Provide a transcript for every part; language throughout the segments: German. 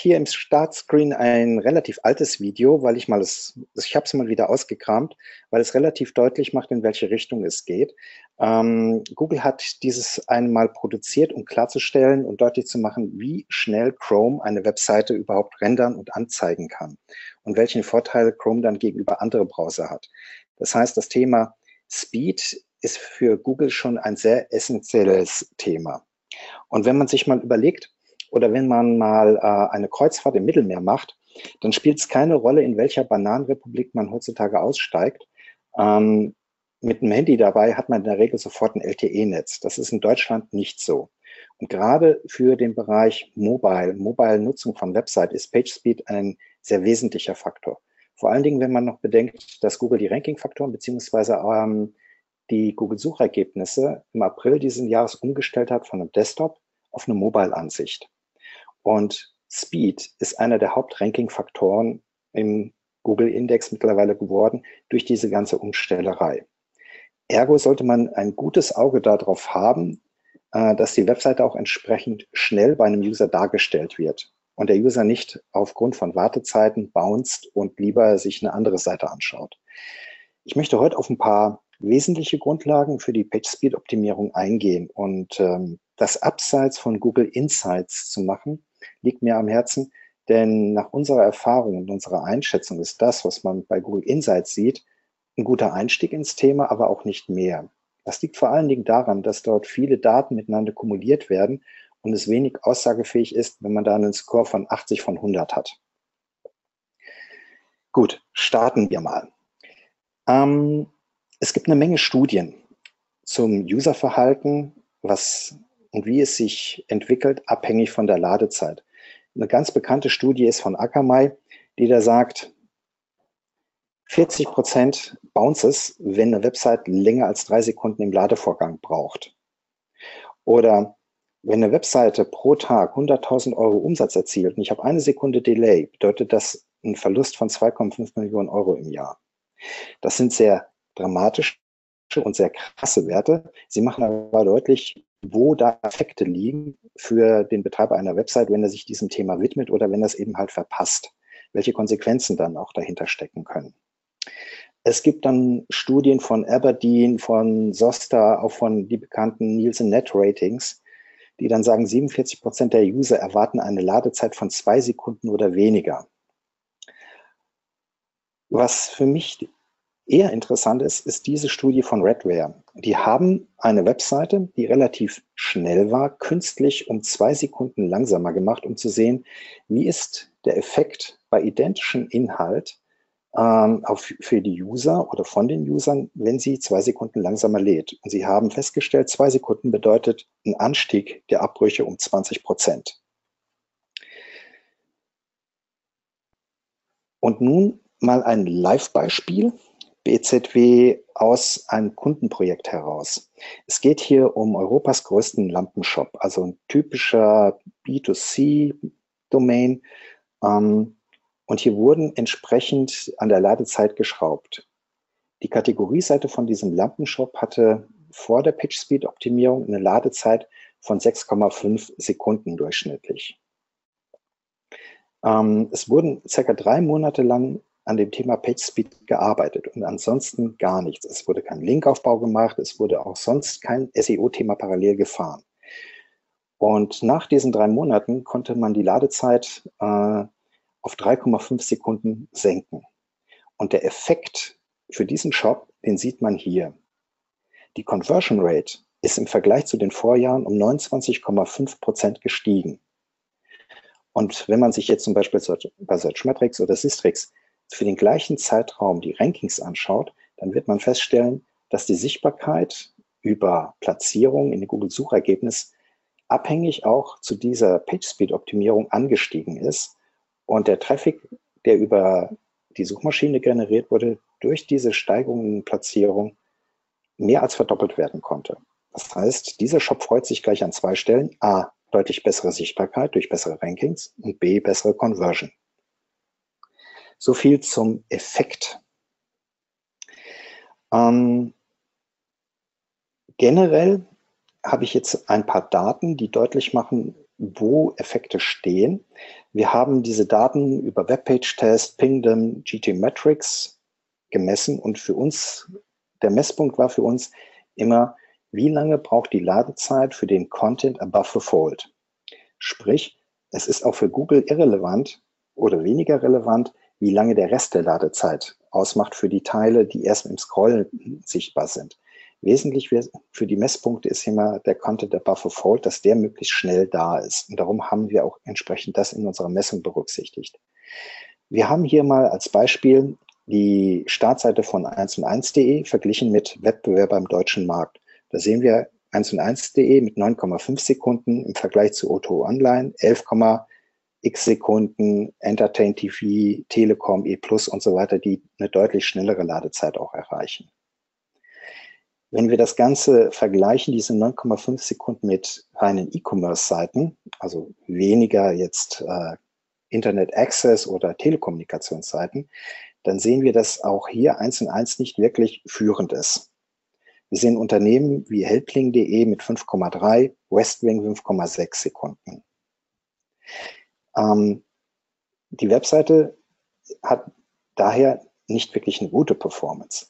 Hier im Startscreen ein relativ altes Video, weil ich mal es, ich habe es mal wieder ausgekramt, weil es relativ deutlich macht, in welche Richtung es geht. Ähm, Google hat dieses einmal produziert, um klarzustellen und deutlich zu machen, wie schnell Chrome eine Webseite überhaupt rendern und anzeigen kann und welchen Vorteil Chrome dann gegenüber anderen Browser hat. Das heißt, das Thema Speed ist für Google schon ein sehr essentielles Thema. Und wenn man sich mal überlegt, oder wenn man mal äh, eine Kreuzfahrt im Mittelmeer macht, dann spielt es keine Rolle, in welcher Bananenrepublik man heutzutage aussteigt. Ähm, mit einem Handy dabei hat man in der Regel sofort ein LTE-Netz. Das ist in Deutschland nicht so. Und gerade für den Bereich Mobile, Mobile-Nutzung von Website ist PageSpeed ein sehr wesentlicher Faktor. Vor allen Dingen, wenn man noch bedenkt, dass Google die Ranking-Faktoren beziehungsweise ähm, die Google-Suchergebnisse im April diesen Jahres umgestellt hat von einem Desktop auf eine Mobile-Ansicht. Und Speed ist einer der Hauptranking-Faktoren im Google-Index mittlerweile geworden durch diese ganze Umstellerei. Ergo sollte man ein gutes Auge darauf haben, äh, dass die Webseite auch entsprechend schnell bei einem User dargestellt wird und der User nicht aufgrund von Wartezeiten bounced und lieber sich eine andere Seite anschaut. Ich möchte heute auf ein paar wesentliche Grundlagen für die Page-Speed-Optimierung eingehen und ähm, das abseits von Google Insights zu machen, liegt mir am Herzen, denn nach unserer Erfahrung und unserer Einschätzung ist das, was man bei Google Insights sieht, ein guter Einstieg ins Thema, aber auch nicht mehr. Das liegt vor allen Dingen daran, dass dort viele Daten miteinander kumuliert werden und es wenig aussagefähig ist, wenn man da einen Score von 80 von 100 hat. Gut, starten wir mal. Ähm, es gibt eine Menge Studien zum Userverhalten, was und wie es sich entwickelt, abhängig von der Ladezeit. Eine ganz bekannte Studie ist von Akamai, die da sagt, 40 Prozent Bounces, wenn eine Website länger als drei Sekunden im Ladevorgang braucht. Oder wenn eine Webseite pro Tag 100.000 Euro Umsatz erzielt und ich habe eine Sekunde Delay, bedeutet das einen Verlust von 2,5 Millionen Euro im Jahr. Das sind sehr dramatische und sehr krasse Werte. Sie machen aber deutlich, wo da Effekte liegen für den Betreiber einer Website, wenn er sich diesem Thema widmet oder wenn er es eben halt verpasst, welche Konsequenzen dann auch dahinter stecken können. Es gibt dann Studien von Aberdeen, von Sosta, auch von die bekannten Nielsen Net Ratings, die dann sagen, 47 Prozent der User erwarten eine Ladezeit von zwei Sekunden oder weniger. Was für mich eher interessant ist, ist diese Studie von Redware. Die haben eine Webseite, die relativ schnell war, künstlich um zwei Sekunden langsamer gemacht, um zu sehen, wie ist der Effekt bei identischem Inhalt ähm, auf, für die User oder von den Usern, wenn sie zwei Sekunden langsamer lädt. Und sie haben festgestellt, zwei Sekunden bedeutet ein Anstieg der Abbrüche um 20 Prozent. Und nun mal ein Live-Beispiel BZW aus einem Kundenprojekt heraus. Es geht hier um Europas größten Lampenshop, also ein typischer B2C-Domain. Ähm, und hier wurden entsprechend an der Ladezeit geschraubt. Die Kategorieseite von diesem Lampenshop hatte vor der PageSpeed-Optimierung eine Ladezeit von 6,5 Sekunden durchschnittlich. Ähm, es wurden circa drei Monate lang an dem Thema PageSpeed gearbeitet und ansonsten gar nichts. Es wurde kein Linkaufbau gemacht, es wurde auch sonst kein SEO-Thema parallel gefahren. Und nach diesen drei Monaten konnte man die Ladezeit äh, auf 3,5 Sekunden senken. Und der Effekt für diesen Shop, den sieht man hier. Die Conversion Rate ist im Vergleich zu den Vorjahren um 29,5 Prozent gestiegen. Und wenn man sich jetzt zum Beispiel bei Searchmetrics oder Sistrix für den gleichen Zeitraum die Rankings anschaut, dann wird man feststellen, dass die Sichtbarkeit über Platzierung in den Google-Suchergebnis abhängig auch zu dieser PageSpeed-Optimierung angestiegen ist und der Traffic der über die Suchmaschine generiert wurde, durch diese Steigerung in Platzierung mehr als verdoppelt werden konnte. Das heißt, dieser Shop freut sich gleich an zwei Stellen. A, deutlich bessere Sichtbarkeit durch bessere Rankings und B, bessere Conversion. So viel zum Effekt. Ähm, generell habe ich jetzt ein paar Daten, die deutlich machen, wo Effekte stehen. Wir haben diese Daten über Webpage-Test, Pingdom, GT-Metrics gemessen und für uns, der Messpunkt war für uns immer, wie lange braucht die Ladezeit für den Content above the fold? Sprich, es ist auch für Google irrelevant oder weniger relevant, wie lange der Rest der Ladezeit ausmacht für die Teile, die erst im Scrollen sichtbar sind. Wesentlich für die Messpunkte ist immer der Content above the fold, dass der möglichst schnell da ist. Und darum haben wir auch entsprechend das in unserer Messung berücksichtigt. Wir haben hier mal als Beispiel die Startseite von 1&1.de verglichen mit Wettbewerber im deutschen Markt. Da sehen wir 1&1.de mit 9,5 Sekunden im Vergleich zu Otto Online, 11,x Sekunden, Entertain TV, Telekom, E Plus und so weiter, die eine deutlich schnellere Ladezeit auch erreichen. Wenn wir das Ganze vergleichen, diese 9,5 Sekunden mit reinen E-Commerce-Seiten, also weniger jetzt äh, Internet Access oder Telekommunikationsseiten, dann sehen wir, dass auch hier eins und eins nicht wirklich führend ist. Wir sehen Unternehmen wie Helpling.de mit 5,3, Westwing 5,6 Sekunden. Ähm, die Webseite hat daher nicht wirklich eine gute Performance.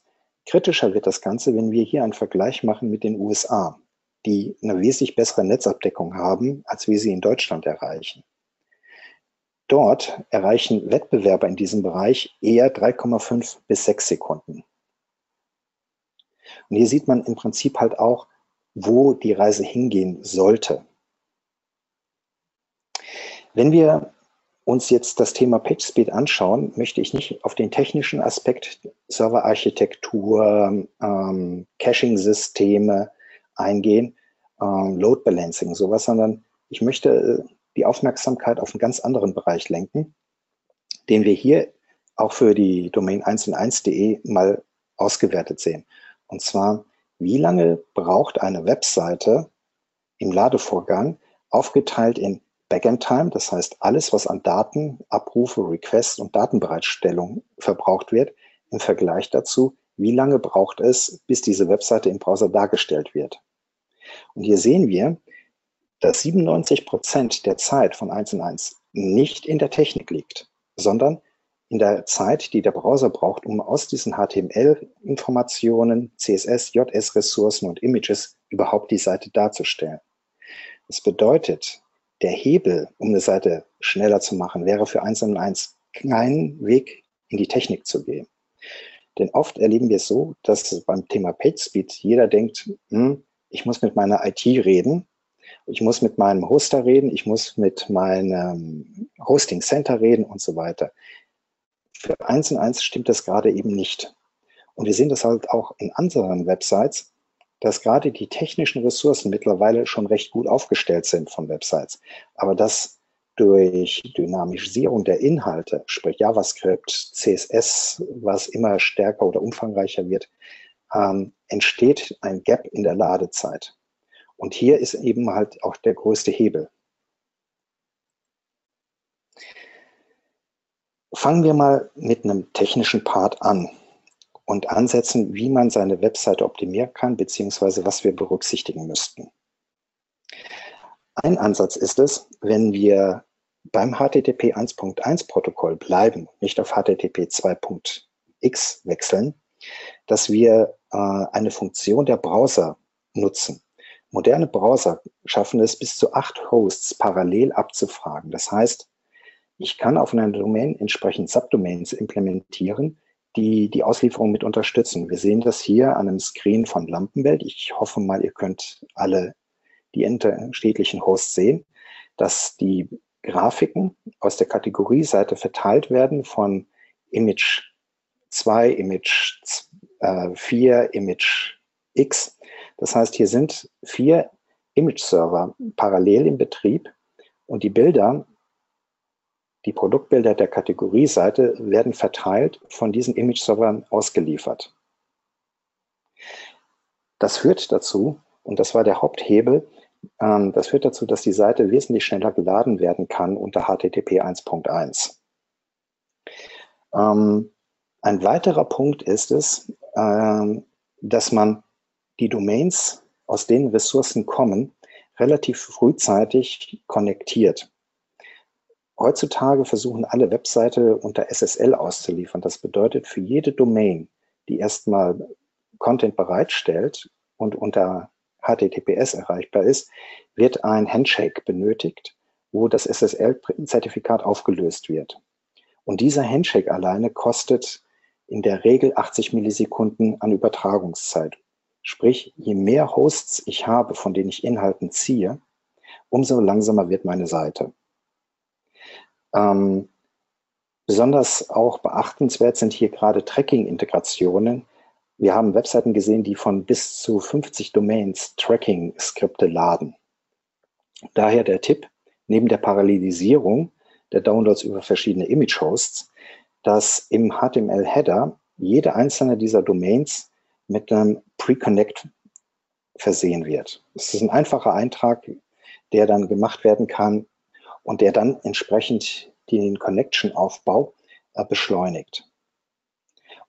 Kritischer wird das Ganze, wenn wir hier einen Vergleich machen mit den USA, die eine wesentlich bessere Netzabdeckung haben, als wir sie in Deutschland erreichen. Dort erreichen Wettbewerber in diesem Bereich eher 3,5 bis 6 Sekunden. Und hier sieht man im Prinzip halt auch, wo die Reise hingehen sollte. Wenn wir uns jetzt das Thema PageSpeed anschauen, möchte ich nicht auf den technischen Aspekt Serverarchitektur, ähm, Caching-Systeme eingehen, ähm, Load Balancing, sowas, sondern ich möchte äh, die Aufmerksamkeit auf einen ganz anderen Bereich lenken, den wir hier auch für die Domain 1&1.de mal ausgewertet sehen. Und zwar, wie lange braucht eine Webseite im Ladevorgang aufgeteilt in Backend Time, das heißt alles, was an Daten, Abrufe, Requests und Datenbereitstellung verbraucht wird, im Vergleich dazu, wie lange braucht es, bis diese Webseite im Browser dargestellt wird. Und hier sehen wir, dass 97 Prozent der Zeit von 1 und 1 nicht in der Technik liegt, sondern in der Zeit, die der Browser braucht, um aus diesen HTML-Informationen, CSS, JS-Ressourcen und Images überhaupt die Seite darzustellen. Das bedeutet, der Hebel, um eine Seite schneller zu machen, wäre für 1 und 1 kein Weg in die Technik zu gehen. Denn oft erleben wir es so, dass beim Thema PageSpeed jeder denkt, hm, ich muss mit meiner IT reden ich muss mit meinem Hoster reden, ich muss mit meinem Hosting Center reden und so weiter. Für eins und eins stimmt das gerade eben nicht. Und wir sehen das halt auch in anderen Websites, dass gerade die technischen Ressourcen mittlerweile schon recht gut aufgestellt sind von Websites. Aber dass durch Dynamisierung der Inhalte, sprich JavaScript, CSS, was immer stärker oder umfangreicher wird, ähm, entsteht ein Gap in der Ladezeit. Und hier ist eben halt auch der größte Hebel. Fangen wir mal mit einem technischen Part an und ansetzen, wie man seine Webseite optimieren kann, beziehungsweise was wir berücksichtigen müssten. Ein Ansatz ist es, wenn wir beim HTTP 1.1 Protokoll bleiben, nicht auf HTTP 2.x wechseln, dass wir äh, eine Funktion der Browser nutzen. Moderne Browser schaffen es, bis zu acht Hosts parallel abzufragen. Das heißt, ich kann auf einer Domain entsprechend Subdomains implementieren, die die Auslieferung mit unterstützen. Wir sehen das hier an einem Screen von Lampenwelt. Ich hoffe mal, ihr könnt alle die unterschiedlichen Hosts sehen, dass die Grafiken aus der Kategorieseite verteilt werden von Image 2, Image 4, Image X das heißt, hier sind vier Image-Server parallel im Betrieb und die Bilder Die Produktbilder der Kategorieseite werden verteilt von diesen Image-Servern ausgeliefert. Das führt dazu, und das war der Haupthebel, ähm, das führt dazu, dass die Seite wesentlich schneller geladen werden kann unter HTTP 1.1. Ähm, ein weiterer Punkt ist es, ähm, dass man die Domains, aus denen Ressourcen kommen, relativ frühzeitig konnektiert. Heutzutage versuchen alle Webseite unter SSL auszuliefern. Das bedeutet, für jede Domain, die erstmal Content bereitstellt und unter HTTPS erreichbar ist, wird ein Handshake benötigt, wo das SSL-Zertifikat aufgelöst wird. Und dieser Handshake alleine kostet in der Regel 80 Millisekunden an Übertragungszeit. Sprich, je mehr Hosts ich habe, von denen ich Inhalten ziehe, umso langsamer wird meine Seite. Ähm, besonders auch beachtenswert sind hier gerade Tracking-Integrationen, wir haben Webseiten gesehen, die von bis zu 50 Domains Tracking-Skripte laden. Daher der Tipp, neben der Parallelisierung der Downloads über verschiedene Image-Hosts, dass im HTML-Header jede einzelne dieser Domains mit einem Pre-Connect versehen wird. Das ist ein einfacher Eintrag, der dann gemacht werden kann und der dann entsprechend den Connection-Aufbau äh, beschleunigt.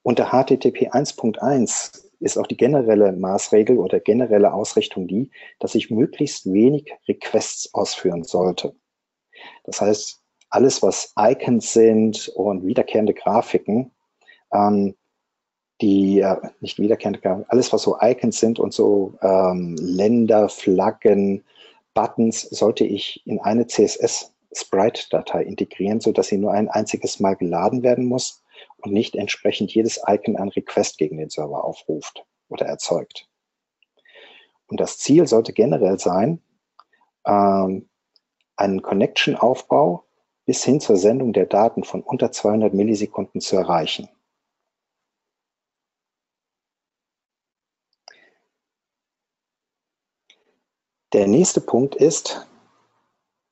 Unter HTTP 1.1 ist auch die generelle Maßregel oder generelle Ausrichtung die, dass ich möglichst wenig Requests ausführen sollte. Das heißt, alles, was Icons sind und wiederkehrende Grafiken, ähm, die äh, nicht wiederkehrende Grafiken, alles, was so Icons sind und so ähm, Länder, Flaggen, Buttons, sollte ich in eine CSS-Sprite-Datei integrieren, so dass sie nur ein einziges Mal geladen werden muss und nicht entsprechend jedes Icon ein Request gegen den Server aufruft oder erzeugt. Und das Ziel sollte generell sein, ähm, einen Connection-Aufbau bis hin zur Sendung der Daten von unter 200 Millisekunden zu erreichen. Der nächste Punkt ist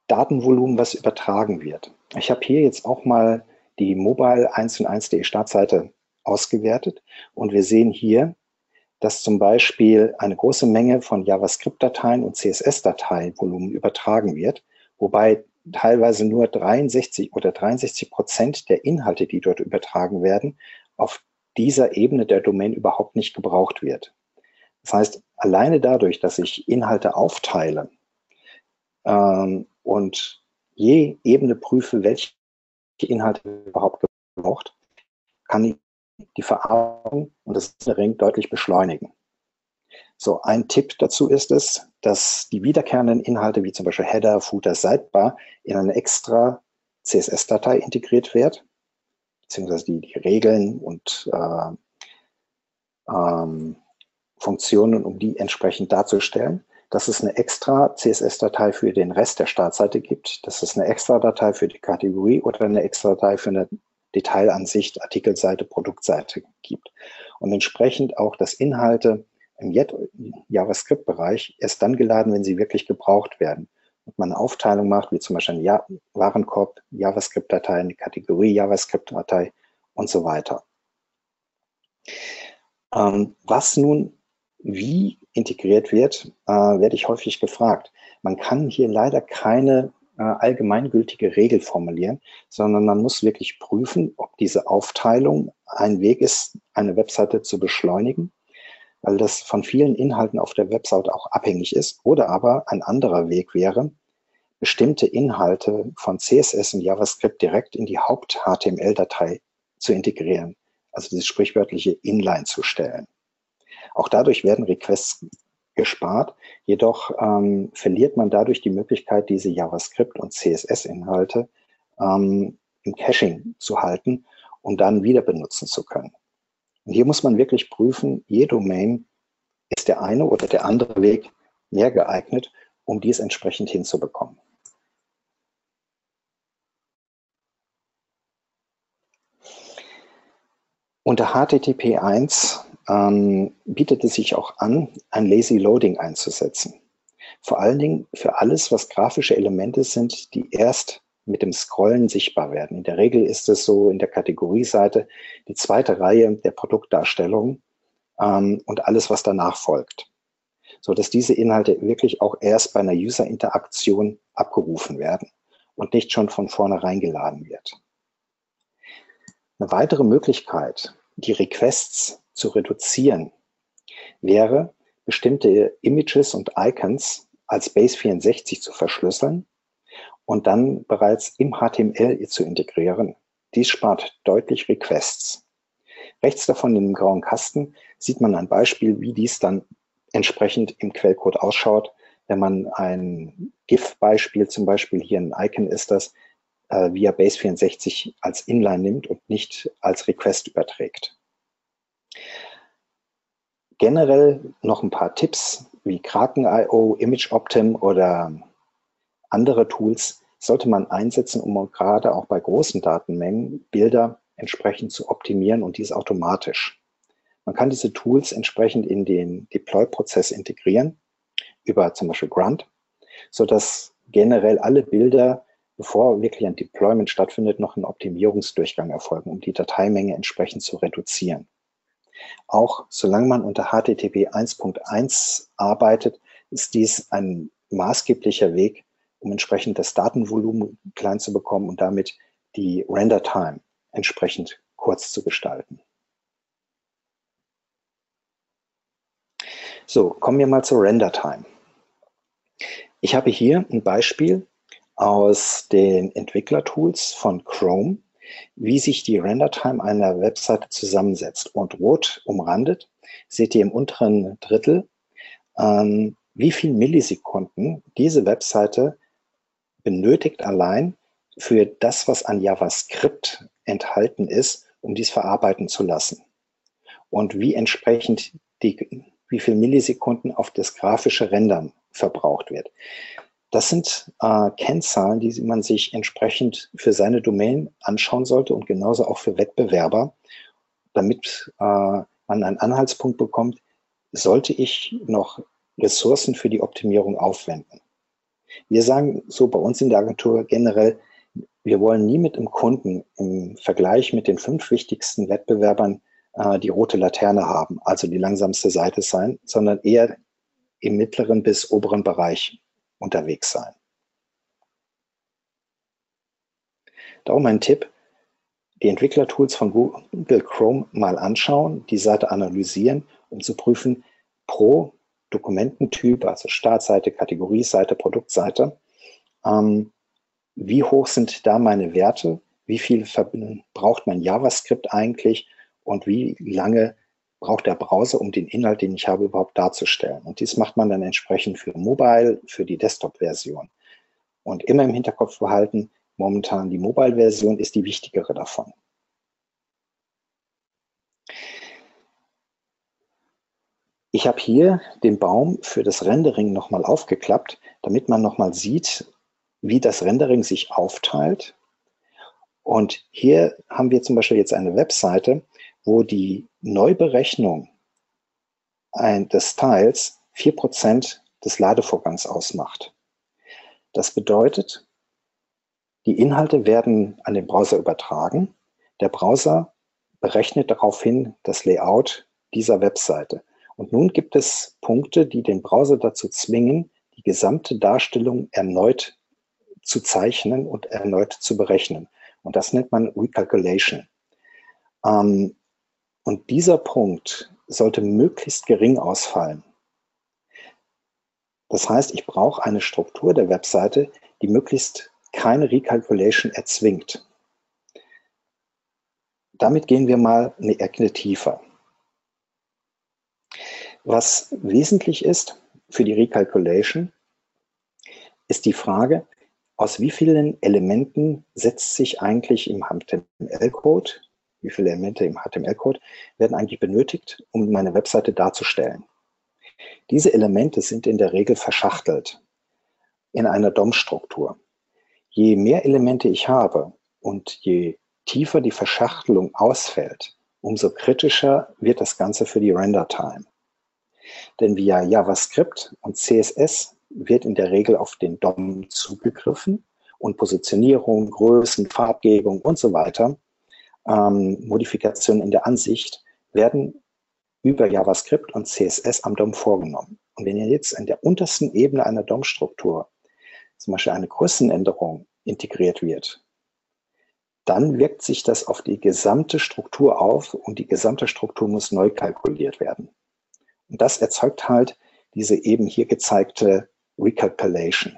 Datenvolumen, was übertragen wird. Ich habe hier jetzt auch mal die Mobile 1 und 1.de Startseite ausgewertet und wir sehen hier, dass zum Beispiel eine große Menge von JavaScript-Dateien und CSS-Dateivolumen übertragen wird, wobei teilweise nur 63 oder 63 Prozent der Inhalte, die dort übertragen werden, auf dieser Ebene der Domain überhaupt nicht gebraucht wird. Das heißt, alleine dadurch, dass ich Inhalte aufteile ähm, und je Ebene prüfe, welche Inhalte überhaupt gebraucht, kann ich die Verarbeitung und das Ring deutlich beschleunigen. So, ein Tipp dazu ist es, dass die wiederkehrenden Inhalte wie zum Beispiel Header, Footer, Sidebar in eine extra CSS-Datei integriert wird, beziehungsweise die, die Regeln und äh, ähm, Funktionen, um die entsprechend darzustellen dass es eine extra CSS-Datei für den Rest der Startseite gibt, dass es eine extra Datei für die Kategorie oder eine extra Datei für eine Detailansicht, Artikelseite, Produktseite gibt. Und entsprechend auch, dass Inhalte im JavaScript-Bereich erst dann geladen, wenn sie wirklich gebraucht werden. Und man eine Aufteilung macht, wie zum Beispiel ein ja Warenkorb, JavaScript-Datei, eine Kategorie JavaScript-Datei und so weiter. Ähm, was nun wie integriert wird, äh, werde ich häufig gefragt. Man kann hier leider keine äh, allgemeingültige Regel formulieren, sondern man muss wirklich prüfen, ob diese Aufteilung ein Weg ist, eine Webseite zu beschleunigen, weil das von vielen Inhalten auf der Webseite auch abhängig ist. Oder aber ein anderer Weg wäre, bestimmte Inhalte von CSS und JavaScript direkt in die Haupt-HTML-Datei zu integrieren, also diese sprichwörtliche Inline zu stellen. Auch dadurch werden Requests gespart. Jedoch ähm, verliert man dadurch die Möglichkeit, diese JavaScript- und CSS-Inhalte ähm, im Caching zu halten und dann wieder benutzen zu können. Und hier muss man wirklich prüfen, je Domain ist der eine oder der andere Weg mehr geeignet, um dies entsprechend hinzubekommen. Unter HTTP 1 ähm, bietet es sich auch an, ein Lazy Loading einzusetzen. Vor allen Dingen für alles, was grafische Elemente sind, die erst mit dem Scrollen sichtbar werden. In der Regel ist es so in der Kategorieseite die zweite Reihe der Produktdarstellung ähm, und alles, was danach folgt. So dass diese Inhalte wirklich auch erst bei einer User-Interaktion abgerufen werden und nicht schon von vornherein geladen wird. Eine weitere Möglichkeit, die Requests zu reduzieren, wäre, bestimmte Images und Icons als Base64 zu verschlüsseln und dann bereits im HTML zu integrieren. Dies spart deutlich Requests. Rechts davon in dem grauen Kasten sieht man ein Beispiel, wie dies dann entsprechend im Quellcode ausschaut. Wenn man ein GIF-Beispiel, zum Beispiel hier ein Icon ist das, äh, via Base64 als Inline nimmt und nicht als Request überträgt. Generell noch ein paar Tipps wie Kraken.io, ImageOptim oder andere Tools sollte man einsetzen, um gerade auch bei großen Datenmengen Bilder entsprechend zu optimieren und dies automatisch. Man kann diese Tools entsprechend in den Deploy-Prozess integrieren über zum Beispiel Grunt, sodass generell alle Bilder, bevor wirklich ein Deployment stattfindet, noch ein Optimierungsdurchgang erfolgen, um die Dateimenge entsprechend zu reduzieren. Auch solange man unter HTTP 1.1 arbeitet, ist dies ein maßgeblicher Weg, um entsprechend das Datenvolumen klein zu bekommen und damit die Render Time entsprechend kurz zu gestalten. So, kommen wir mal zur Render Time. Ich habe hier ein Beispiel aus den Entwicklertools von Chrome, wie sich die Render Time einer Webseite zusammensetzt. Und rot umrandet seht ihr im unteren Drittel, ähm, wie viel Millisekunden diese Webseite benötigt allein für das, was an JavaScript enthalten ist, um dies verarbeiten zu lassen. Und wie entsprechend die, wie viel Millisekunden auf das grafische Rendern verbraucht wird. Das sind äh, Kennzahlen, die man sich entsprechend für seine Domain anschauen sollte und genauso auch für Wettbewerber, damit äh, man einen Anhaltspunkt bekommt, sollte ich noch Ressourcen für die Optimierung aufwenden. Wir sagen so bei uns in der Agentur generell, wir wollen nie mit dem Kunden im Vergleich mit den fünf wichtigsten Wettbewerbern äh, die rote Laterne haben, also die langsamste Seite sein, sondern eher im mittleren bis oberen Bereich unterwegs sein. Darum ein Tipp, die Entwicklertools von Google Chrome mal anschauen, die Seite analysieren, um zu prüfen, pro Dokumententyp, also Startseite, Kategorieseite, Produktseite. Ähm, wie hoch sind da meine Werte? Wie viel braucht mein JavaScript eigentlich? Und wie lange braucht der Browser, um den Inhalt, den ich habe, überhaupt darzustellen? Und dies macht man dann entsprechend für Mobile, für die Desktop-Version. Und immer im Hinterkopf behalten, momentan die Mobile-Version ist die wichtigere davon. Ich habe hier den Baum für das Rendering nochmal aufgeklappt, damit man nochmal sieht, wie das Rendering sich aufteilt. Und hier haben wir zum Beispiel jetzt eine Webseite, wo die Neuberechnung des Styles 4% des Ladevorgangs ausmacht. Das bedeutet, die Inhalte werden an den Browser übertragen. Der Browser berechnet daraufhin das Layout dieser Webseite. Und nun gibt es Punkte, die den Browser dazu zwingen, die gesamte Darstellung erneut zu zeichnen und erneut zu berechnen. Und das nennt man Recalculation. Ähm, und dieser Punkt sollte möglichst gering ausfallen. Das heißt, ich brauche eine Struktur der Webseite, die möglichst keine Recalculation erzwingt. Damit gehen wir mal eine Ecke tiefer. Was wesentlich ist für die Recalculation, ist die Frage, aus wie vielen Elementen setzt sich eigentlich im HTML-Code, wie viele Elemente im HTML-Code werden eigentlich benötigt, um meine Webseite darzustellen. Diese Elemente sind in der Regel verschachtelt in einer DOM-Struktur. Je mehr Elemente ich habe und je tiefer die Verschachtelung ausfällt, umso kritischer wird das Ganze für die Render-Time. Denn via JavaScript und CSS wird in der Regel auf den DOM zugegriffen und Positionierung, Größen, Farbgebung und so weiter, ähm, Modifikationen in der Ansicht werden über JavaScript und CSS am DOM vorgenommen. Und wenn ihr jetzt in der untersten Ebene einer DOM-Struktur zum Beispiel eine Größenänderung integriert wird, dann wirkt sich das auf die gesamte Struktur auf und die gesamte Struktur muss neu kalkuliert werden. Und das erzeugt halt diese eben hier gezeigte Recalculation.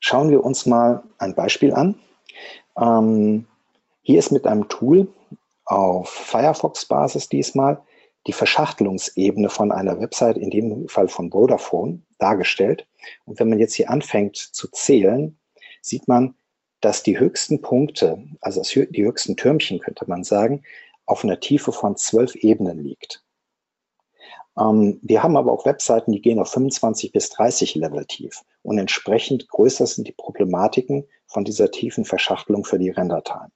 Schauen wir uns mal ein Beispiel an. Ähm, hier ist mit einem Tool auf Firefox-Basis diesmal die Verschachtelungsebene von einer Website, in dem Fall von Vodafone, dargestellt. Und wenn man jetzt hier anfängt zu zählen, sieht man, dass die höchsten Punkte, also die höchsten Türmchen könnte man sagen, auf einer Tiefe von zwölf Ebenen liegt. Ähm, wir haben aber auch Webseiten, die gehen auf 25 bis 30 Level tief. Und entsprechend größer sind die Problematiken von dieser tiefen Verschachtelung für die Rendertime.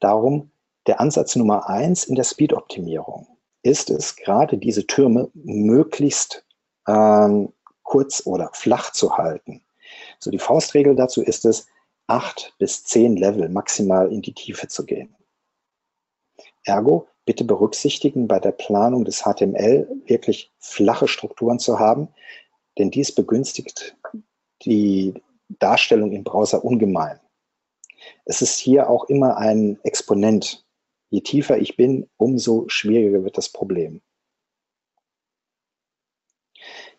Darum der Ansatz Nummer eins in der Speed-Optimierung ist es, gerade diese Türme möglichst ähm, kurz oder flach zu halten. So die Faustregel dazu ist es, acht bis zehn Level maximal in die Tiefe zu gehen. Ergo, bitte berücksichtigen bei der Planung des HTML wirklich flache Strukturen zu haben, denn dies begünstigt die Darstellung im Browser ungemein. Es ist hier auch immer ein Exponent. Je tiefer ich bin, umso schwieriger wird das Problem.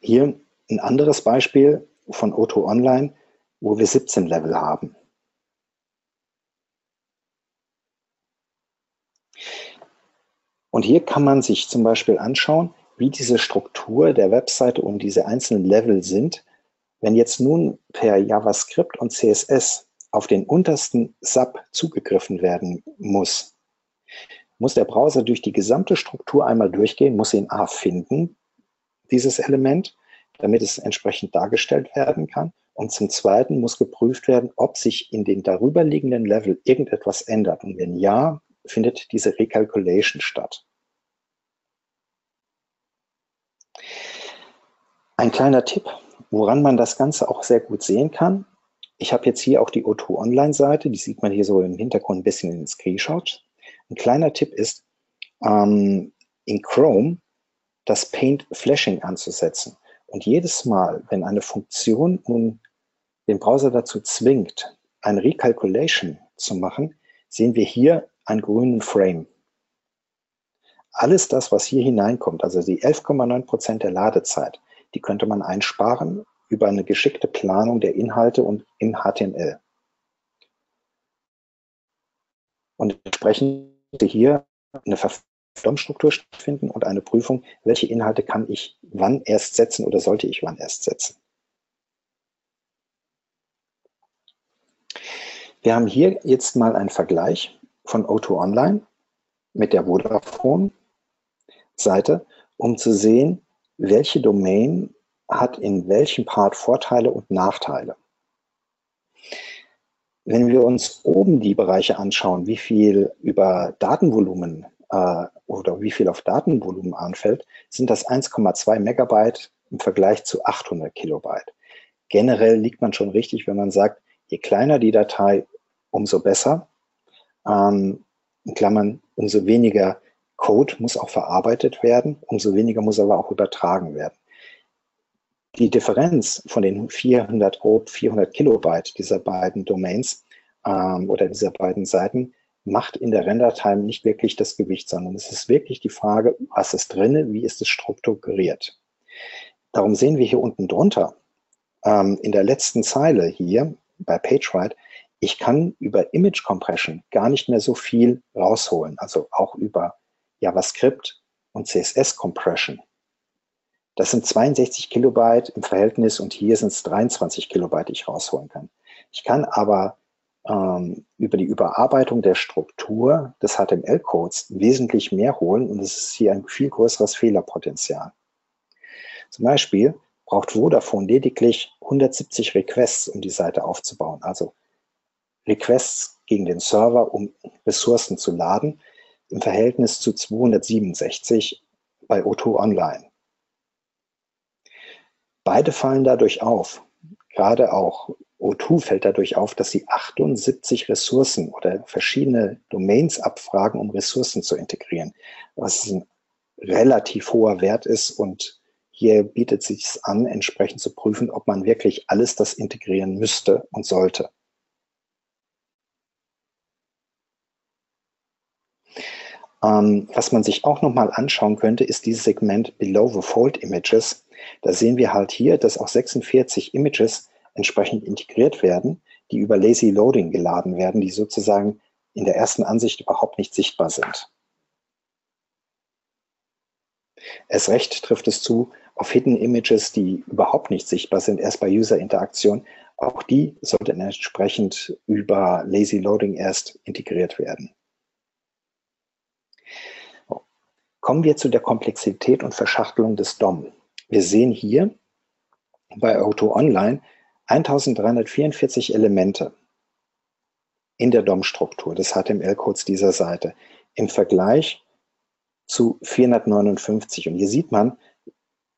Hier ein anderes Beispiel von Otto Online, wo wir 17 Level haben. Und hier kann man sich zum Beispiel anschauen, wie diese Struktur der Webseite und diese einzelnen Level sind. Wenn jetzt nun per JavaScript und CSS auf den untersten Sub zugegriffen werden muss, muss der Browser durch die gesamte Struktur einmal durchgehen, muss ihn A finden, dieses Element, damit es entsprechend dargestellt werden kann. Und zum Zweiten muss geprüft werden, ob sich in den darüberliegenden Level irgendetwas ändert. Und wenn ja, findet diese Recalculation statt. Ein kleiner Tipp, woran man das Ganze auch sehr gut sehen kann. Ich habe jetzt hier auch die O2 Online-Seite, die sieht man hier so im Hintergrund ein bisschen in den Screenshot. Ein kleiner Tipp ist, ähm, in Chrome das Paint Flashing anzusetzen. Und jedes Mal, wenn eine Funktion nun den Browser dazu zwingt, eine Recalculation zu machen, sehen wir hier einen grünen Frame. Alles das, was hier hineinkommt, also die 11,9 Prozent der Ladezeit, die könnte man einsparen über eine geschickte Planung der Inhalte und im HTML. Und entsprechend hier eine DOM-Struktur stattfinden und eine Prüfung, welche Inhalte kann ich wann erst setzen oder sollte ich wann erst setzen. Wir haben hier jetzt mal einen Vergleich von O2 Online mit der Vodafone-Seite, um zu sehen, welche Domain hat in welchem Part Vorteile und Nachteile. Wenn wir uns oben die Bereiche anschauen, wie viel über Datenvolumen äh, oder wie viel auf Datenvolumen anfällt, sind das 1,2 Megabyte im Vergleich zu 800 Kilobyte. Generell liegt man schon richtig, wenn man sagt, je kleiner die Datei, umso besser. Ähm, in Klammern, umso weniger Code muss auch verarbeitet werden, umso weniger muss aber auch übertragen werden. Die Differenz von den 400 grob 400 Kilobyte dieser beiden Domains ähm, oder dieser beiden Seiten macht in der Render-Time nicht wirklich das Gewicht, sondern es ist wirklich die Frage, was ist drin, wie ist es strukturiert. Darum sehen wir hier unten drunter, ähm, in der letzten Zeile hier bei PageWrite, ich kann über Image Compression gar nicht mehr so viel rausholen, also auch über JavaScript und CSS Compression. Das sind 62 Kilobyte im Verhältnis und hier sind es 23 Kilobyte, die ich rausholen kann. Ich kann aber ähm, über die Überarbeitung der Struktur des HTML-Codes wesentlich mehr holen und es ist hier ein viel größeres Fehlerpotenzial. Zum Beispiel braucht Vodafone lediglich 170 Requests, um die Seite aufzubauen. Also Requests gegen den Server, um Ressourcen zu laden, im Verhältnis zu 267 bei O2 Online. Beide fallen dadurch auf. Gerade auch O2 fällt dadurch auf, dass sie 78 Ressourcen oder verschiedene Domains abfragen, um Ressourcen zu integrieren, was ein relativ hoher Wert ist und hier bietet sich es an, entsprechend zu prüfen, ob man wirklich alles das integrieren müsste und sollte. Ähm, was man sich auch nochmal anschauen könnte, ist dieses Segment Below the Fold Images. Da sehen wir halt hier, dass auch 46 Images entsprechend integriert werden, die über Lazy Loading geladen werden, die sozusagen in der ersten Ansicht überhaupt nicht sichtbar sind. Erst recht trifft es zu auf Hidden Images, die überhaupt nicht sichtbar sind, erst bei User-Interaktion. Auch die sollten entsprechend über Lazy Loading erst integriert werden. Kommen wir zu der Komplexität und Verschachtelung des DOM. Wir sehen hier bei Auto Online 1344 Elemente in der DOM-Struktur des HTML-Codes dieser Seite im Vergleich zu 459. Und hier sieht man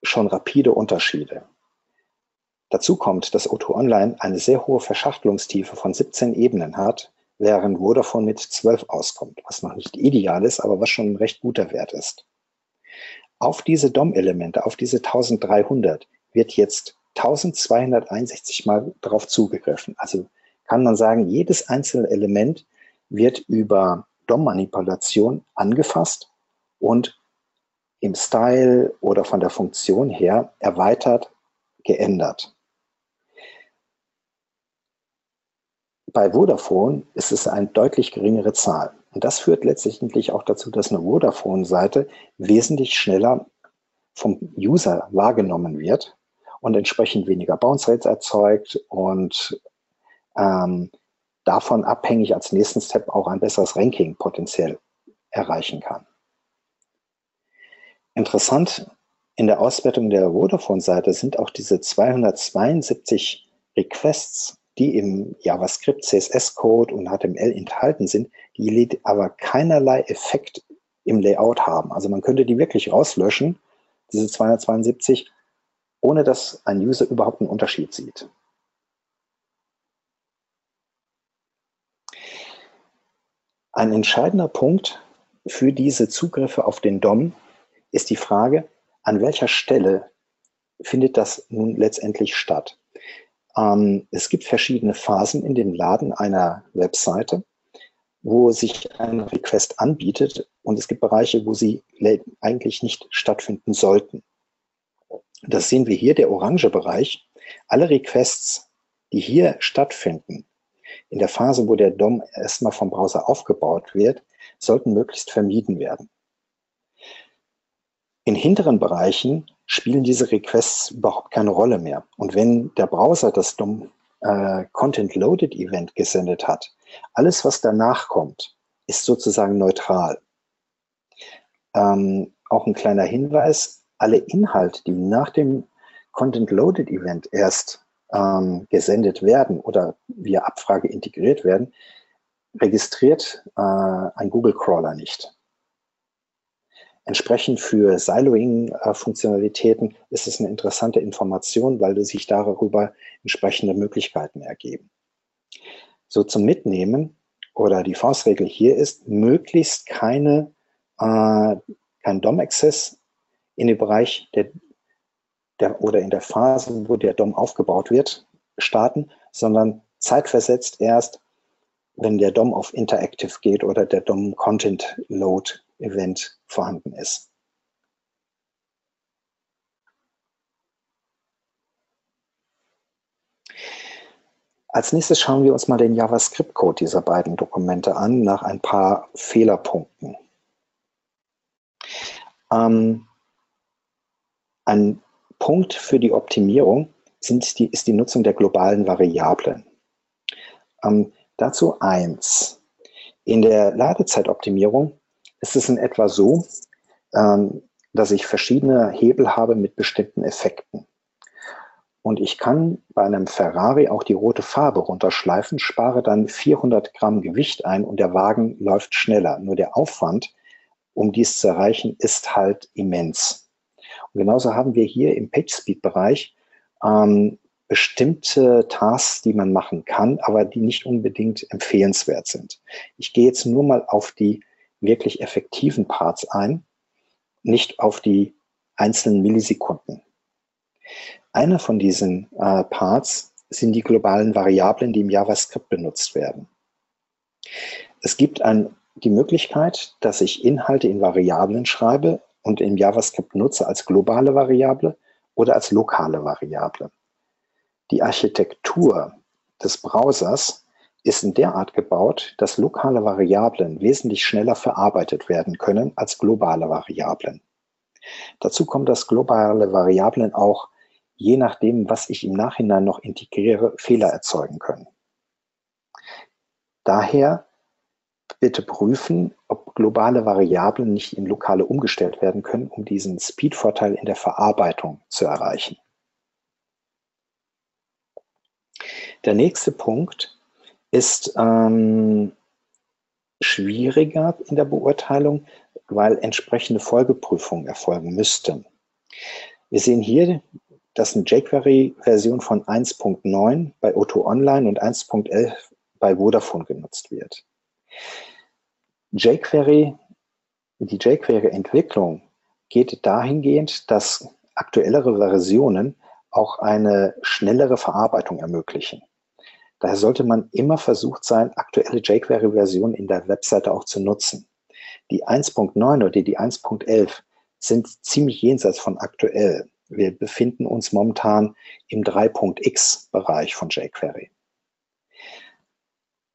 schon rapide Unterschiede. Dazu kommt, dass Auto Online eine sehr hohe Verschachtelungstiefe von 17 Ebenen hat, während Vodafone mit 12 auskommt, was noch nicht ideal ist, aber was schon ein recht guter Wert ist. Auf diese DOM-Elemente, auf diese 1300, wird jetzt 1261 Mal darauf zugegriffen. Also kann man sagen, jedes einzelne Element wird über DOM-Manipulation angefasst und im Style oder von der Funktion her erweitert, geändert. Bei Vodafone ist es eine deutlich geringere Zahl. Und das führt letztendlich auch dazu, dass eine Vodafone-Seite wesentlich schneller vom User wahrgenommen wird und entsprechend weniger Bounce Rates erzeugt und ähm, davon abhängig als nächsten Step auch ein besseres Ranking potenziell erreichen kann. Interessant in der Auswertung der Vodafone-Seite sind auch diese 272 Requests, die im JavaScript, CSS-Code und HTML enthalten sind, die aber keinerlei Effekt im Layout haben. Also man könnte die wirklich rauslöschen, diese 272, ohne dass ein User überhaupt einen Unterschied sieht. Ein entscheidender Punkt für diese Zugriffe auf den DOM ist die Frage, an welcher Stelle findet das nun letztendlich statt? Ähm, es gibt verschiedene Phasen in dem Laden einer Webseite, wo sich ein Request anbietet und es gibt Bereiche, wo sie eigentlich nicht stattfinden sollten. Das sehen wir hier, der orange Bereich. Alle Requests, die hier stattfinden, in der Phase, wo der DOM erstmal vom Browser aufgebaut wird, sollten möglichst vermieden werden. In hinteren Bereichen spielen diese Requests überhaupt keine Rolle mehr. Und wenn der Browser das DOM äh, Content Loaded Event gesendet hat, alles, was danach kommt, ist sozusagen neutral. Ähm, auch ein kleiner Hinweis, alle Inhalte, die nach dem Content Loaded Event erst ähm, gesendet werden oder via Abfrage integriert werden, registriert äh, ein Google Crawler nicht. Entsprechend für Siloing-Funktionalitäten ist es eine interessante Information, weil sich darüber entsprechende Möglichkeiten ergeben. So zum Mitnehmen oder die Faustregel hier ist, möglichst keine, äh, kein DOM-Access in den Bereich der, der oder in der Phase, wo der DOM aufgebaut wird, starten, sondern zeitversetzt erst, wenn der DOM auf Interactive geht oder der DOM Content Load Event vorhanden ist. Als nächstes schauen wir uns mal den JavaScript-Code dieser beiden Dokumente an, nach ein paar Fehlerpunkten. Ähm, ein Punkt für die Optimierung die, ist die Nutzung der globalen Variablen. Ähm, dazu eins. In der Ladezeitoptimierung ist es in etwa so, ähm, dass ich verschiedene Hebel habe mit bestimmten Effekten. Und ich kann bei einem Ferrari auch die rote Farbe runterschleifen, spare dann 400 Gramm Gewicht ein und der Wagen läuft schneller. Nur der Aufwand, um dies zu erreichen, ist halt immens. Und genauso haben wir hier im PageSpeed-Bereich ähm, bestimmte Tasks, die man machen kann, aber die nicht unbedingt empfehlenswert sind. Ich gehe jetzt nur mal auf die wirklich effektiven Parts ein, nicht auf die einzelnen Millisekunden. Einer von diesen äh, Parts sind die globalen Variablen, die im JavaScript benutzt werden. Es gibt ein, die Möglichkeit, dass ich Inhalte in Variablen schreibe und im JavaScript nutze als globale Variable oder als lokale Variable. Die Architektur des Browsers ist in der Art gebaut, dass lokale Variablen wesentlich schneller verarbeitet werden können als globale Variablen. Dazu kommt, dass globale Variablen auch, je nachdem, was ich im Nachhinein noch integriere, Fehler erzeugen können. Daher bitte prüfen, ob globale Variablen nicht in lokale umgestellt werden können, um diesen Speed-Vorteil in der Verarbeitung zu erreichen. Der nächste Punkt ist ähm, schwieriger in der Beurteilung, weil entsprechende Folgeprüfungen erfolgen müssten. Wir sehen hier, dass eine jQuery-Version von 1.9 bei Otto Online und 1.11 bei Vodafone genutzt wird jQuery, die jQuery-Entwicklung geht dahingehend, dass aktuellere Versionen auch eine schnellere Verarbeitung ermöglichen. Daher sollte man immer versucht sein, aktuelle jQuery-Versionen in der Webseite auch zu nutzen. Die 1.9 oder die 1.11 sind ziemlich jenseits von aktuell. Wir befinden uns momentan im 3.x-Bereich von jQuery.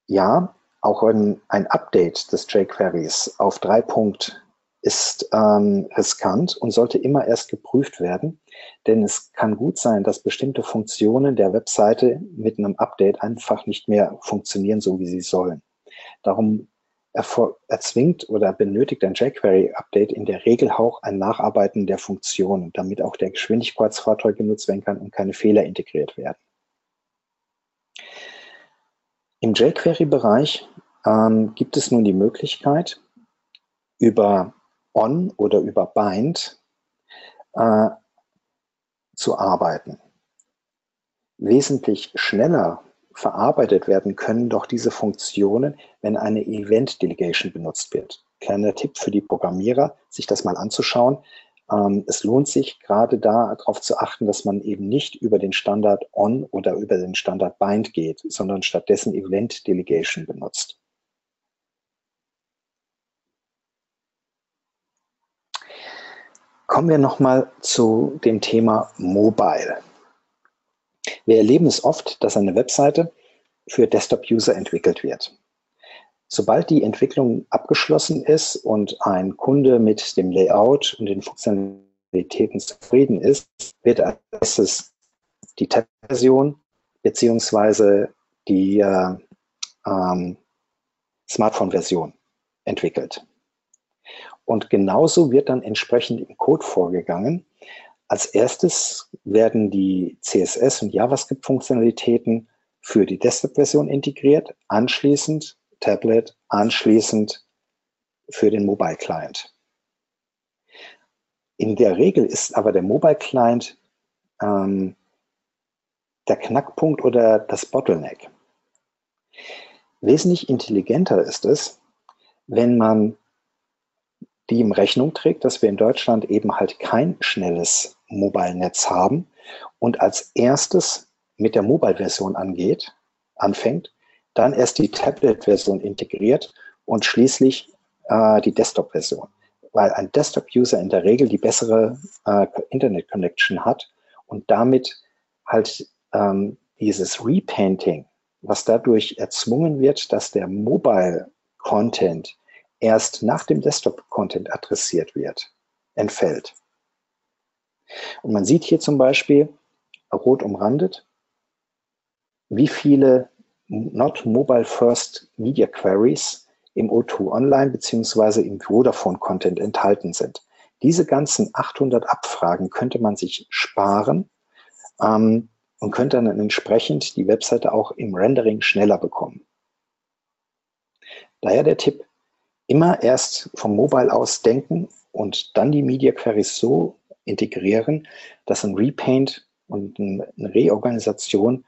Ja, auch ein, Update des jQueries auf drei Punkt ist ähm, riskant und sollte immer erst geprüft werden, denn es kann gut sein, dass bestimmte Funktionen der Webseite mit einem Update einfach nicht mehr funktionieren, so wie sie sollen. Darum erzwingt oder benötigt ein jQuery-Update in der Regel auch ein Nacharbeiten der Funktionen, damit auch der Geschwindigkeitsvorteil genutzt werden kann und keine Fehler integriert werden. Im jQuery-Bereich ähm, gibt es nun die Möglichkeit, über On oder über Bind äh, zu arbeiten. Wesentlich schneller verarbeitet werden können doch diese Funktionen, wenn eine Event Delegation benutzt wird. Kleiner Tipp für die Programmierer, sich das mal anzuschauen. Ähm, es lohnt sich gerade darauf zu achten, dass man eben nicht über den Standard On oder über den Standard Bind geht, sondern stattdessen Event Delegation benutzt. Kommen wir nochmal zu dem Thema Mobile. Wir erleben es oft, dass eine Webseite für Desktop-User entwickelt wird. Sobald die Entwicklung abgeschlossen ist und ein Kunde mit dem Layout und den Funktionalitäten zufrieden ist, wird als erstes die Tab-Version beziehungsweise die äh, ähm, Smartphone-Version entwickelt. Und genauso wird dann entsprechend im Code vorgegangen. Als erstes werden die CSS- und JavaScript-Funktionalitäten für die Desktop-Version integriert, anschließend Tablet, anschließend für den Mobile Client. In der Regel ist aber der Mobile Client ähm, der Knackpunkt oder das Bottleneck. Wesentlich intelligenter ist es, wenn man die ihm Rechnung trägt, dass wir in Deutschland eben halt kein schnelles Mobile-Netz haben und als erstes mit der Mobile-Version angeht, anfängt dann erst die Tablet-Version integriert und schließlich äh, die Desktop-Version. Weil ein Desktop-User in der Regel die bessere äh, Internet-Connection hat und damit halt ähm, dieses Repainting, was dadurch erzwungen wird, dass der Mobile-Content erst nach dem Desktop-Content adressiert wird, entfällt. Und man sieht hier zum Beispiel, rot umrandet, wie viele Not Mobile First Media Queries im O2 Online beziehungsweise im Vodafone Content enthalten sind. Diese ganzen 800 Abfragen könnte man sich sparen ähm, und könnte dann entsprechend die Webseite auch im Rendering schneller bekommen. Daher der Tipp, immer erst vom Mobile aus denken und dann die Media Queries so integrieren, dass ein Repaint und eine Reorganisation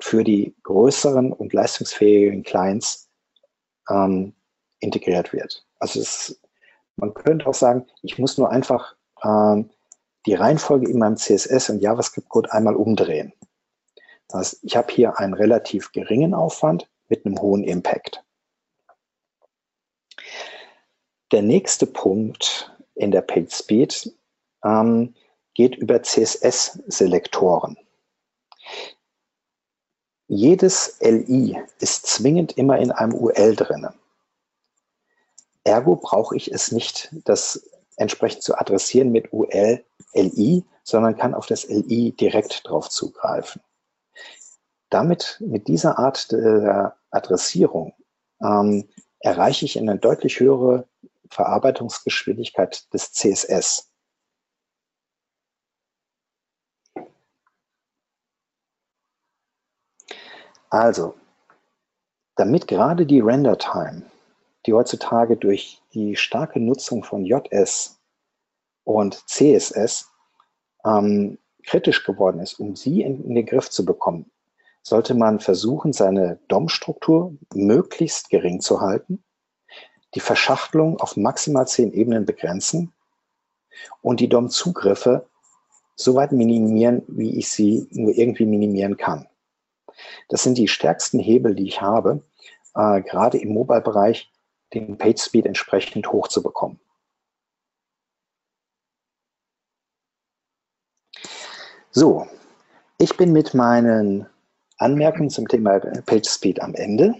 für die größeren und leistungsfähigen Clients ähm, integriert wird. Also es, man könnte auch sagen, ich muss nur einfach ähm, die Reihenfolge in meinem CSS und JavaScript-Code einmal umdrehen. Das heißt, ich habe hier einen relativ geringen Aufwand mit einem hohen Impact. Der nächste Punkt in der PageSpeed ähm, geht über CSS-Selektoren. Jedes LI ist zwingend immer in einem UL drin. Ergo brauche ich es nicht, das entsprechend zu adressieren mit UL, LI, sondern kann auf das LI direkt drauf zugreifen. Damit, mit dieser Art der Adressierung, ähm, erreiche ich eine deutlich höhere Verarbeitungsgeschwindigkeit des CSS. Also, damit gerade die Render-Time, die heutzutage durch die starke Nutzung von JS und CSS ähm, kritisch geworden ist, um sie in, in den Griff zu bekommen, sollte man versuchen, seine DOM-Struktur möglichst gering zu halten, die Verschachtelung auf maximal zehn Ebenen begrenzen und die DOM-Zugriffe so weit minimieren, wie ich sie nur irgendwie minimieren kann. Das sind die stärksten Hebel, die ich habe, äh, gerade im Mobile-Bereich den Page Speed entsprechend hoch zu bekommen. So, ich bin mit meinen Anmerkungen zum Thema Page Speed am Ende.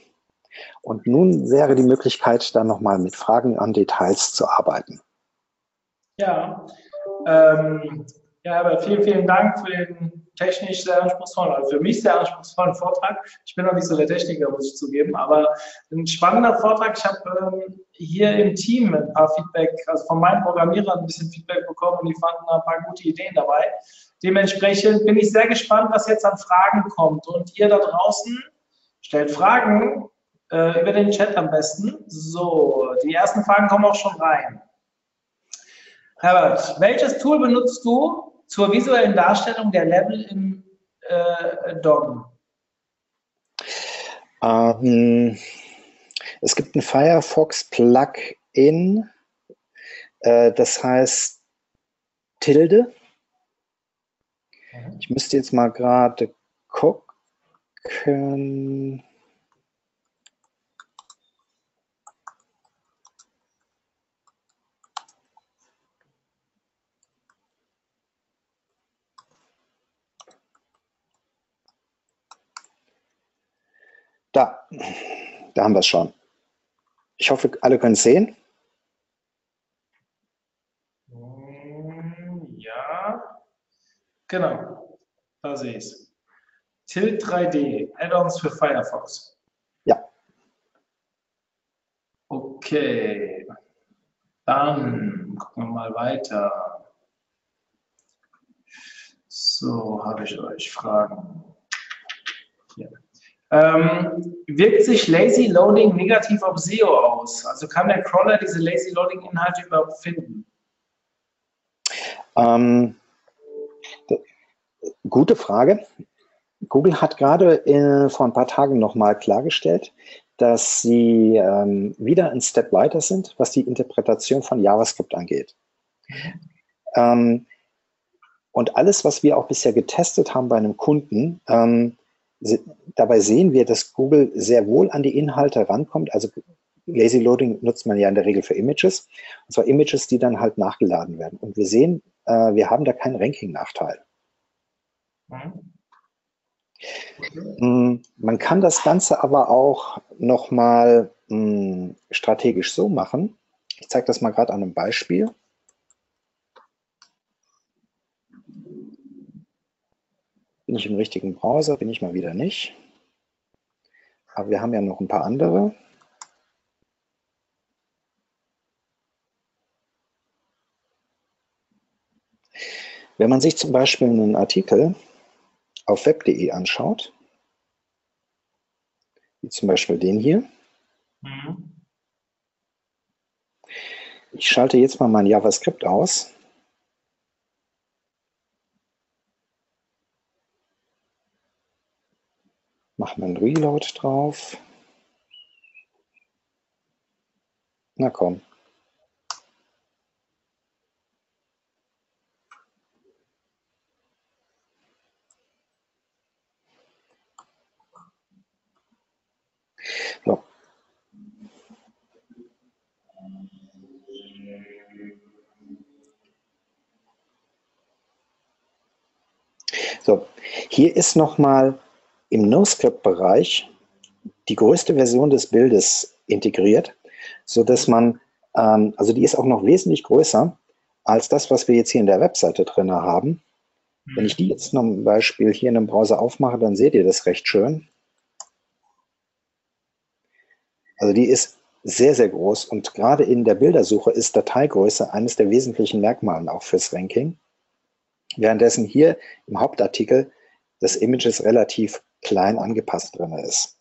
Und nun wäre die Möglichkeit, dann nochmal mit Fragen an Details zu arbeiten. Ja, ähm, ja, aber vielen, vielen Dank für den technisch sehr anspruchsvollen, also für mich sehr anspruchsvollen Vortrag. Ich bin noch nicht so der Techniker, muss ich zugeben, aber ein spannender Vortrag. Ich habe ähm, hier im Team ein paar Feedback, also von meinen Programmierern ein bisschen Feedback bekommen und die fanden ein paar gute Ideen dabei. Dementsprechend bin ich sehr gespannt, was jetzt an Fragen kommt. Und ihr da draußen stellt Fragen äh, über den Chat am besten. So, die ersten Fragen kommen auch schon rein. Herbert, welches Tool benutzt du zur visuellen Darstellung der Level im äh, DOM? Ähm, es gibt ein Firefox Plugin, äh, das heißt Tilde. Mhm. Ich müsste jetzt mal gerade gucken. Da, da haben wir es schon. Ich hoffe, alle können es sehen. Ja, genau, da sehe ich es. Tilt 3D, Add-ons für Firefox. Ja. Okay, dann gucken wir mal weiter. So, habe ich euch Fragen. Hier. Ähm, wirkt sich Lazy Loading negativ auf SEO aus? Also kann der Crawler diese Lazy Loading Inhalte überhaupt finden? Ähm, gute Frage. Google hat gerade äh, vor ein paar Tagen nochmal klargestellt, dass sie ähm, wieder ein Step weiter sind, was die Interpretation von JavaScript angeht. Ähm, und alles, was wir auch bisher getestet haben bei einem Kunden, ähm, dabei sehen wir, dass Google sehr wohl an die Inhalte rankommt. Also Lazy Loading nutzt man ja in der Regel für Images. Und zwar Images, die dann halt nachgeladen werden. Und wir sehen, äh, wir haben da keinen Ranking-Nachteil. Mhm. Mm, man kann das Ganze aber auch nochmal mm, strategisch so machen. Ich zeige das mal gerade an einem Beispiel. Bin ich im richtigen Browser? Bin ich mal wieder nicht. Aber wir haben ja noch ein paar andere. Wenn man sich zum Beispiel einen Artikel auf web.de anschaut, wie zum Beispiel den hier, mhm. ich schalte jetzt mal mein JavaScript aus Reload drauf. Na komm. So. So, hier ist nochmal im NoScript-Bereich die größte Version des Bildes integriert, so dass man, ähm, also die ist auch noch wesentlich größer als das, was wir jetzt hier in der Webseite drin haben. Wenn ich die jetzt zum Beispiel hier in einem Browser aufmache, dann seht ihr das recht schön. Also die ist sehr, sehr groß und gerade in der Bildersuche ist Dateigröße eines der wesentlichen Merkmale auch fürs Ranking. Währenddessen hier im Hauptartikel das Images relativ klein angepasst drin ist.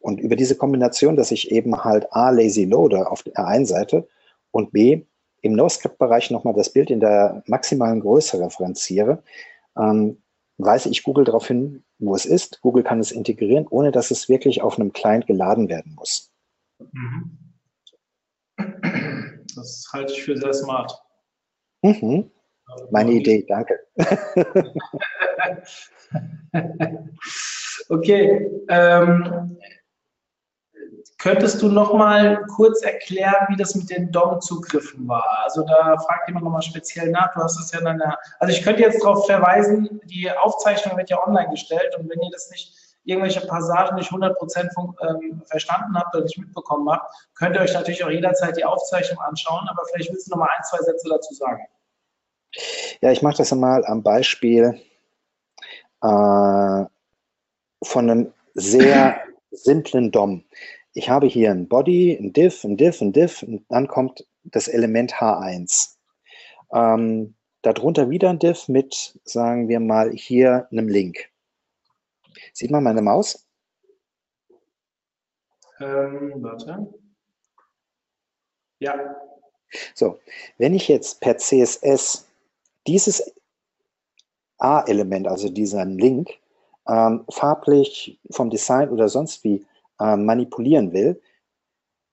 Und über diese Kombination, dass ich eben halt A, lazy loader auf der einen Seite und B, im NoScript-Bereich nochmal das Bild in der maximalen Größe referenziere, ähm, weise ich Google darauf hin, wo es ist. Google kann es integrieren, ohne dass es wirklich auf einem Client geladen werden muss. Mhm. Das halte ich für sehr smart. Mhm. Meine Idee, danke. okay. Ähm, könntest du noch mal kurz erklären, wie das mit den DOM-Zugriffen war? Also da fragt jemand noch mal speziell nach. Du hast es ja in einer, also ich könnte jetzt darauf verweisen, die Aufzeichnung wird ja online gestellt und wenn ihr das nicht irgendwelche Passagen nicht 100% ähm, verstanden habt oder nicht mitbekommen habt, könnt ihr euch natürlich auch jederzeit die Aufzeichnung anschauen, aber vielleicht willst du noch mal ein, zwei Sätze dazu sagen. Ja, ich mache das einmal am Beispiel äh, von einem sehr simplen DOM. Ich habe hier ein Body, ein Div, ein Div, ein Div und dann kommt das Element H1. Ähm, darunter wieder ein Div mit, sagen wir mal, hier einem Link. Sieht man meine Maus? Ähm, warte. Ja. So, wenn ich jetzt per CSS dieses A-Element, also diesen Link, ähm, farblich vom Design oder sonst wie ähm, manipulieren will,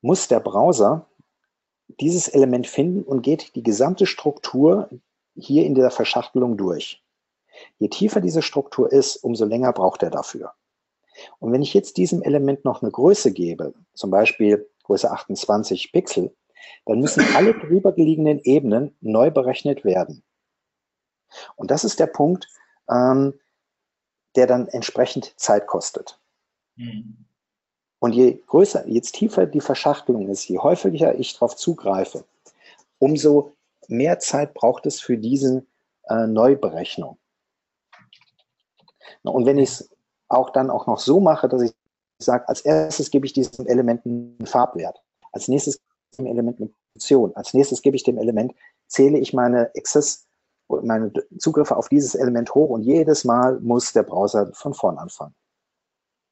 muss der Browser dieses Element finden und geht die gesamte Struktur hier in der Verschachtelung durch. Je tiefer diese Struktur ist, umso länger braucht er dafür. Und wenn ich jetzt diesem Element noch eine Größe gebe, zum Beispiel Größe 28 Pixel, dann müssen alle drüber gelegenen Ebenen neu berechnet werden. Und das ist der Punkt, ähm, der dann entsprechend Zeit kostet. Mhm. Und je größer, je tiefer die Verschachtelung ist, je häufiger ich darauf zugreife, umso mehr Zeit braucht es für diese äh, Neuberechnung. Und wenn ich es auch dann auch noch so mache, dass ich sage, als erstes gebe ich diesem Element einen Farbwert, als nächstes dem Element eine Position, als nächstes gebe ich dem Element, zähle ich meine Access meine Zugriffe auf dieses Element hoch und jedes Mal muss der Browser von vorn anfangen.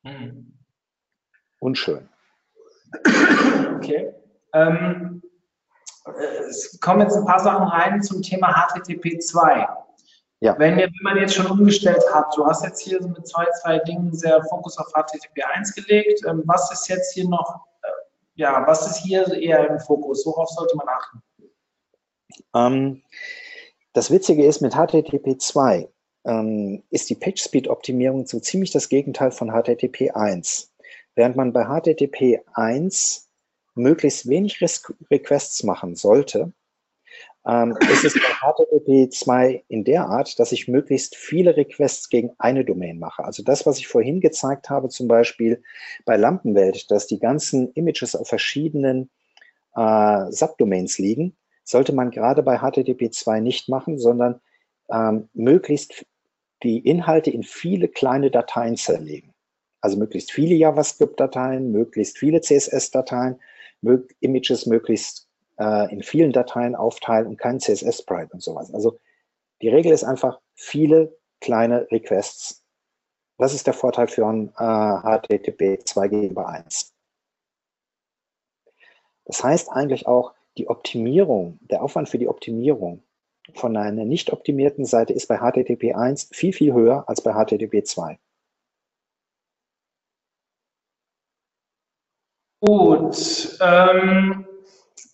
Mhm. Unschön. Okay. Ähm, es kommen jetzt ein paar Sachen rein zum Thema HTTP 2. Ja. Wenn, wenn man jetzt schon umgestellt hat, du hast jetzt hier mit zwei, zwei Dingen sehr Fokus auf HTTP 1 gelegt. Ähm, was ist jetzt hier noch, äh, ja, was ist hier eher im Fokus? Worauf sollte man achten? Ähm, das Witzige ist, mit HTTP 2 ähm, ist die PageSpeed-Optimierung so ziemlich das Gegenteil von HTTP 1. Während man bei HTTP 1 möglichst wenig Requests machen sollte, ähm, ist es bei HTTP 2 in der Art, dass ich möglichst viele Requests gegen eine Domain mache. Also das, was ich vorhin gezeigt habe, zum Beispiel bei Lampenwelt, dass die ganzen Images auf verschiedenen äh, Subdomains liegen, sollte man gerade bei HTTP 2 nicht machen, sondern ähm, möglichst die Inhalte in viele kleine Dateien zerlegen. Also möglichst viele JavaScript-Dateien, möglichst viele CSS-Dateien, mög Images möglichst äh, in vielen Dateien aufteilen und kein CSS-Sprite und sowas. Also die Regel ist einfach viele kleine Requests. Das ist der Vorteil für ein äh, HTTP 2 gegenüber 1. Das heißt eigentlich auch, die Optimierung, der Aufwand für die Optimierung von einer nicht optimierten Seite ist bei HTTP 1 viel, viel höher als bei HTTP 2. Gut. Ähm,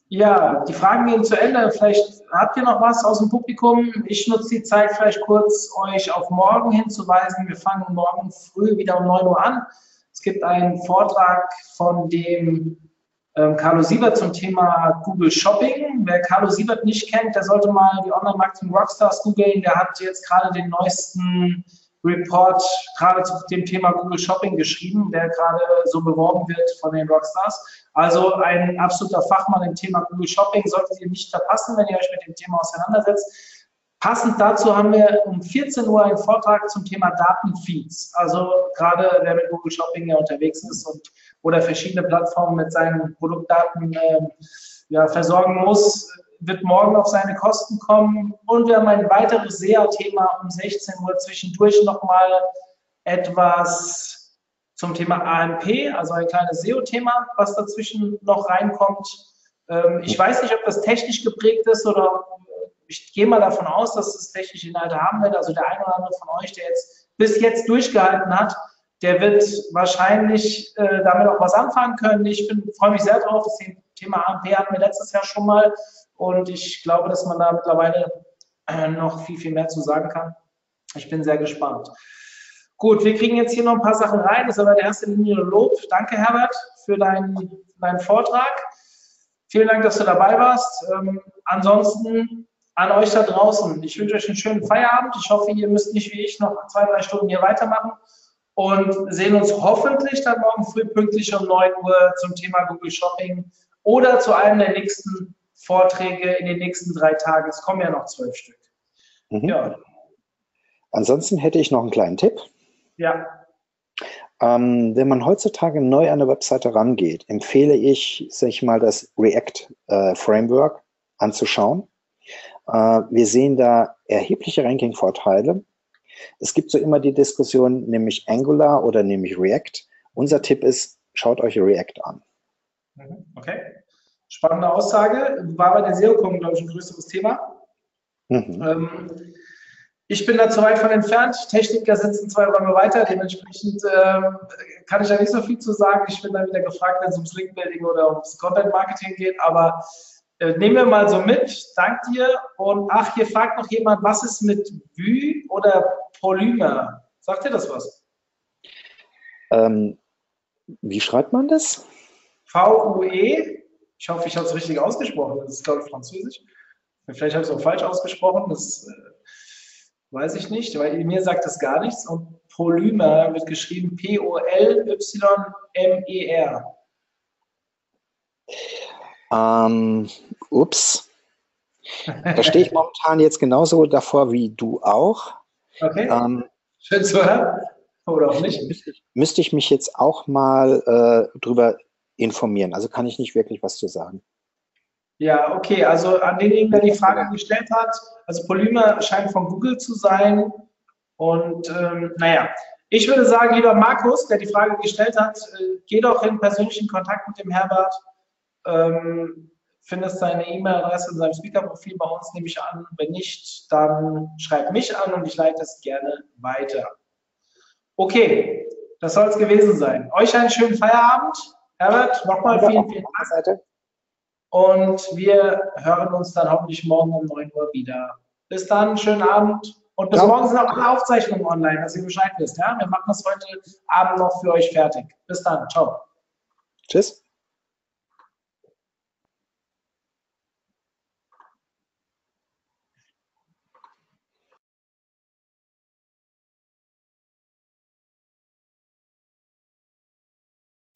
ja, die Fragen gehen zu Ende. Vielleicht habt ihr noch was aus dem Publikum. Ich nutze die Zeit vielleicht kurz, euch auf morgen hinzuweisen. Wir fangen morgen früh wieder um 9 Uhr an. Es gibt einen Vortrag von dem ähm, Carlo Siebert zum Thema Google Shopping. Wer Carlo Siebert nicht kennt, der sollte mal die Online-Marketing Rockstars googeln. Der hat jetzt gerade den neuesten Report gerade zu dem Thema Google Shopping geschrieben, der gerade so beworben wird von den Rockstars. Also ein absoluter Fachmann im Thema Google Shopping solltet ihr nicht verpassen, wenn ihr euch mit dem Thema auseinandersetzt. Passend dazu haben wir um 14 Uhr einen Vortrag zum Thema Datenfeeds. Also gerade wer mit Google Shopping ja unterwegs ist und oder verschiedene Plattformen mit seinen Produktdaten äh, ja, versorgen muss, wird morgen auf seine Kosten kommen. Und wir haben ein weiteres SEA-Thema um 16 Uhr zwischendurch nochmal etwas zum Thema AMP, also ein kleines SEO-Thema, was dazwischen noch reinkommt. Ähm, ich weiß nicht, ob das technisch geprägt ist oder ich gehe mal davon aus, dass es technische Inhalte haben wird. Also der eine oder andere von euch, der jetzt bis jetzt durchgehalten hat, der wird wahrscheinlich äh, damit auch was anfangen können. Ich freue mich sehr drauf. Das Thema AMP hatten wir letztes Jahr schon mal. Und ich glaube, dass man da mittlerweile äh, noch viel, viel mehr zu sagen kann. Ich bin sehr gespannt. Gut, wir kriegen jetzt hier noch ein paar Sachen rein. Das ist aber der erste Linie Lob. Danke, Herbert, für deinen, deinen Vortrag. Vielen Dank, dass du dabei warst. Ähm, ansonsten an euch da draußen. Ich wünsche euch einen schönen Feierabend. Ich hoffe, ihr müsst nicht wie ich noch zwei, drei Stunden hier weitermachen und sehen uns hoffentlich dann morgen früh pünktlich um 9 Uhr zum Thema Google Shopping oder zu einem der nächsten Vorträge in den nächsten drei Tagen. Es kommen ja noch zwölf Stück. Mhm. Ja. Ansonsten hätte ich noch einen kleinen Tipp. Ja. Ähm, wenn man heutzutage neu an eine Webseite rangeht, empfehle ich, sag ich mal, das React äh, Framework anzuschauen. Äh, wir sehen da erhebliche Ranking-Vorteile. Es gibt so immer die Diskussion, nämlich Angular oder nämlich React. Unser Tipp ist, schaut euch React an. Mhm. Okay. Spannende Aussage. War bei der SEO-Com, glaube ich, ein größeres Thema. Mhm. Ähm, ich bin da zu weit von entfernt. Techniker sitzen zwei Räume weiter. Dementsprechend ähm, kann ich da nicht so viel zu sagen. Ich bin dann wieder gefragt, wenn es ums Link-Building oder ums Content-Marketing geht. Aber nehmen wir mal so mit. Dank dir. Und ach, hier fragt noch jemand, was ist mit Vue oder Polymer? Sagt dir das was? Ähm, wie schreibt man das? V-U-E. Ich hoffe, ich habe es richtig ausgesprochen. Das ist, glaube ich, Französisch. Vielleicht habe ich es auch falsch ausgesprochen. Das äh, weiß ich nicht, weil mir sagt das gar nichts. Und Polymer wird geschrieben P-O-L-Y-M-E-R. Ähm, ups. Da stehe ich momentan jetzt genauso davor wie du auch. Okay. Ähm, Schön zu hören. Oder auch nicht. Müsste ich, mich jetzt auch mal äh, drüber informieren. Also kann ich nicht wirklich was zu sagen. Ja, okay. Also an denjenigen, der die Frage gestellt hat, also Polymer scheint von Google zu sein. Und ähm, naja, ich würde sagen, lieber Markus, der die Frage gestellt hat, äh, geh doch in persönlichen Kontakt mit dem Herbert ähm, findest seine E-Mail-Adresse in seinem Speaker-Profil bei uns, nehme ich an. Wenn nicht, dann schreib mich an und ich leite es gerne weiter. Okay, das soll es gewesen sein. Euch einen schönen Feierabend. Herbert, nochmal vielen, vielen Dank. Und wir hören uns dann hoffentlich morgen um 9 Uhr wieder. Bis dann, schönen Abend. Und bis ja. morgen sind auch alle Aufzeichnungen online, dass ihr Bescheid wisst. Ja? Wir machen das heute Abend noch für euch fertig. Bis dann. Ciao. Tschüss.